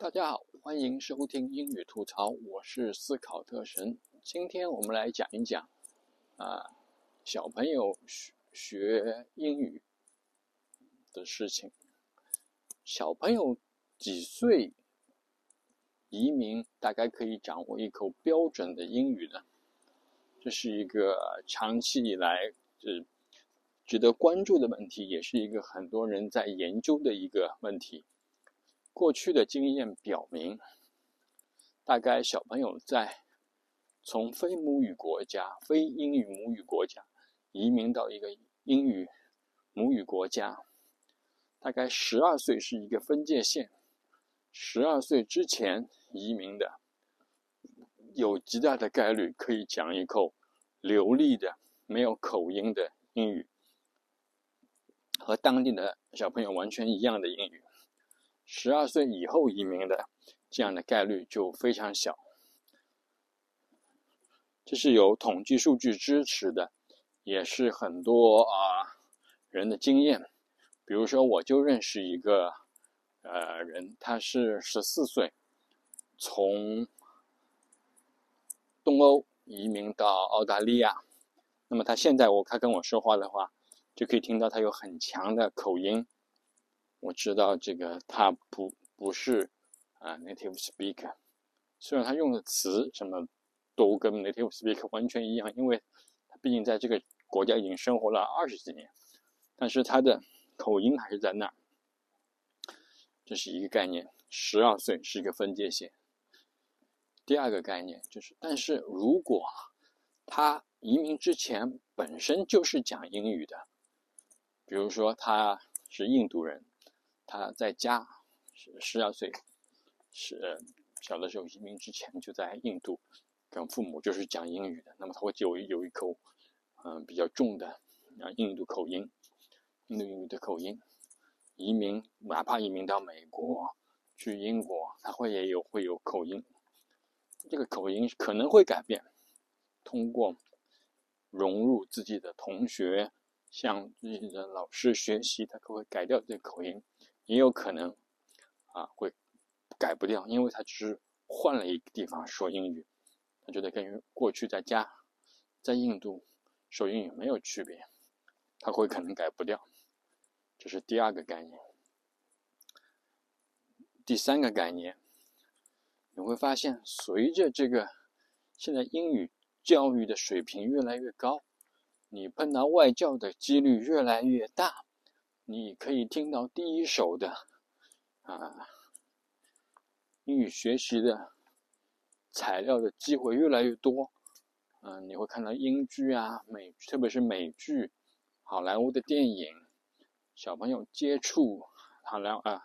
大家好，欢迎收听英语吐槽，我是思考特神。今天我们来讲一讲啊，小朋友学学英语的事情。小朋友几岁移民，大概可以掌握一口标准的英语呢？这是一个长期以来是值得关注的问题，也是一个很多人在研究的一个问题。过去的经验表明，大概小朋友在从非母语国家、非英语母语国家移民到一个英语母语国家，大概十二岁是一个分界线。十二岁之前移民的，有极大的概率可以讲一口流利的、没有口音的英语，和当地的小朋友完全一样的英语。十二岁以后移民的，这样的概率就非常小。这是有统计数据支持的，也是很多啊人的经验。比如说，我就认识一个呃人，他是十四岁从东欧移民到澳大利亚。那么他现在我他跟我说话的话，就可以听到他有很强的口音。我知道这个他不不是啊 native speaker，虽然他用的词什么都跟 native speaker 完全一样，因为他毕竟在这个国家已经生活了二十几年，但是他的口音还是在那儿。这是一个概念，十二岁是一个分界线。第二个概念就是，但是如果他移民之前本身就是讲英语的，比如说他是印度人。他在家十十二岁，是小的时候移民之前就在印度，跟父母就是讲英语的。那么他会有有一口嗯比较重的啊印度口音，印度英语的口音。移民哪怕移民到美国去英国，他会也有会有口音。这个口音可能会改变，通过融入自己的同学，向自己的老师学习，他可会改掉这个口音。也有可能，啊，会改不掉，因为他只是换了一个地方说英语，他觉得跟过去在家在印度说英语没有区别，他会可能改不掉。这是第二个概念。第三个概念，你会发现，随着这个现在英语教育的水平越来越高，你碰到外教的几率越来越大。你可以听到第一手的啊英语学习的材料的机会越来越多，嗯，你会看到英剧啊美，特别是美剧、好莱坞的电影，小朋友接触好莱啊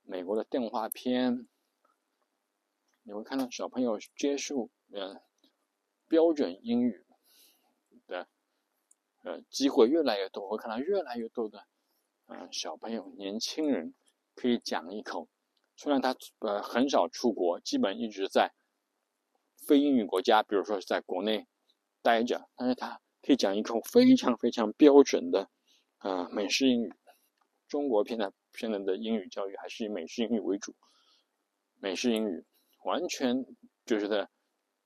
美国的动画片，你会看到小朋友接触呃标准英语的呃机会越来越多，会看到越来越多的。嗯，小朋友、年轻人可以讲一口，虽然他呃很少出国，基本一直在非英语国家，比如说是在国内待着，但是他可以讲一口非常非常标准的啊美式英语。中国现在现在的英语教育还是以美式英语为主，美式英语完全就是的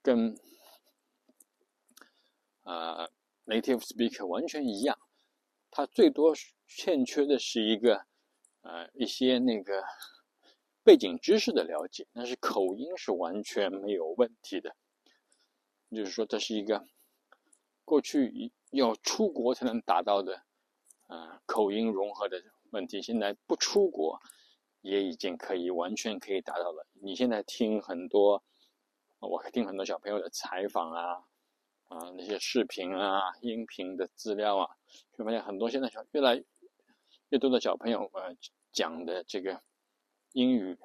跟啊 native speaker 完全一样。他最多欠缺的是一个，呃，一些那个背景知识的了解，但是口音是完全没有问题的。就是说，这是一个过去要出国才能达到的，啊，口音融合的问题。现在不出国也已经可以完全可以达到了。你现在听很多，我听很多小朋友的采访啊。啊，那些视频啊、音频的资料啊，就发现很多现在小越来越多的小朋友呃讲的这个英语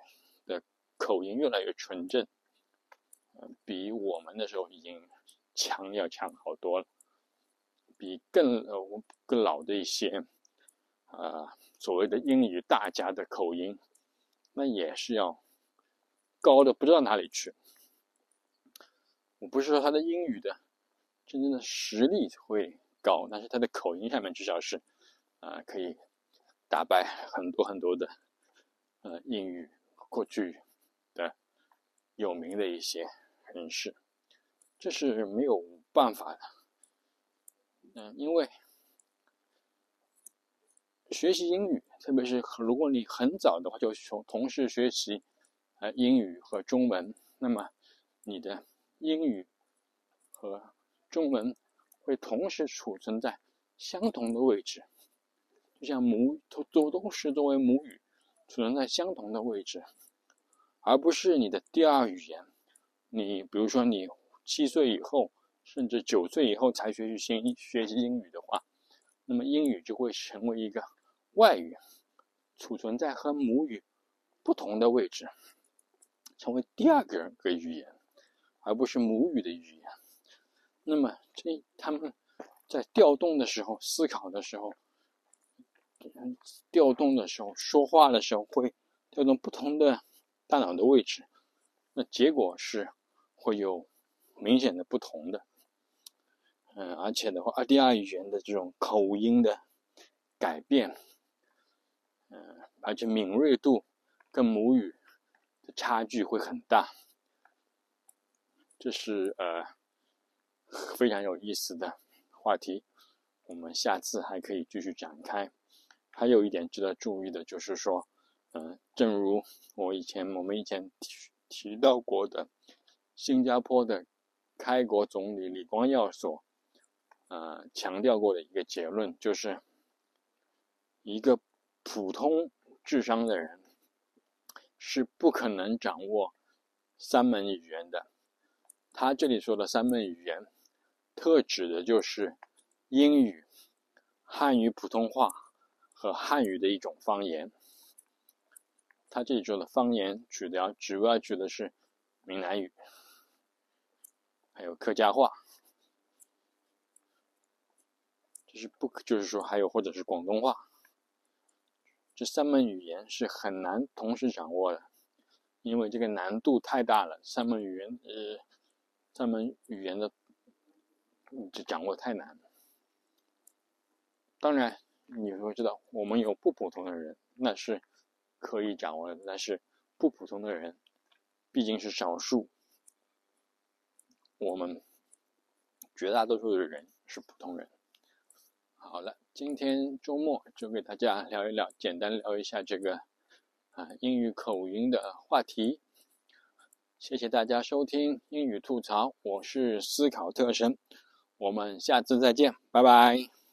的口音越来越纯正，比我们的时候已经强要强好多了，比更呃更老的一些啊所谓的英语大家的口音，那也是要高的不知道哪里去。我不是说他的英语的。真正的实力会高，但是他的口音上面至少是，啊，可以打败很多很多的，呃，英语过去的有名的一些人士，这是没有办法的。嗯，因为学习英语，特别是如果你很早的话就从同时学习呃英语和中文，那么你的英语和中文会同时储存在相同的位置，就像母都都都是作为母语储存在相同的位置，而不是你的第二语言。你比如说你七岁以后。甚至九岁以后才学习新学习英语的话，那么英语就会成为一个外语，储存在和母语不同的位置，成为第二个个语言，而不是母语的语言。那么这他们在调动的时候、思考的时候、调动的时候、说话的时候，会调动不同的大脑的位置，那结果是会有明显的不同的。嗯，而且的话，第二语言的这种口音的改变，嗯，而且敏锐度跟母语的差距会很大，这是呃非常有意思的话题，我们下次还可以继续展开。还有一点值得注意的就是说，嗯，正如我以前我们以前提提到过的，新加坡的开国总理李光耀所。呃，强调过的一个结论就是，一个普通智商的人是不可能掌握三门语言的。他这里说的三门语言，特指的就是英语、汉语普通话和汉语的一种方言。他这里说的方言，主要主要指的是闽南语，还有客家话。就是不，就是说还有或者是广东话，这三门语言是很难同时掌握的，因为这个难度太大了。三门语言，呃，三门语言的这掌握太难。当然，你会知道，我们有不普通的人，那是可以掌握的，但是不普通的人毕竟是少数，我们绝大多数的人是普通人。好了，今天周末就给大家聊一聊，简单聊一下这个啊英语口音的话题。谢谢大家收听英语吐槽，我是思考特神，我们下次再见，拜拜。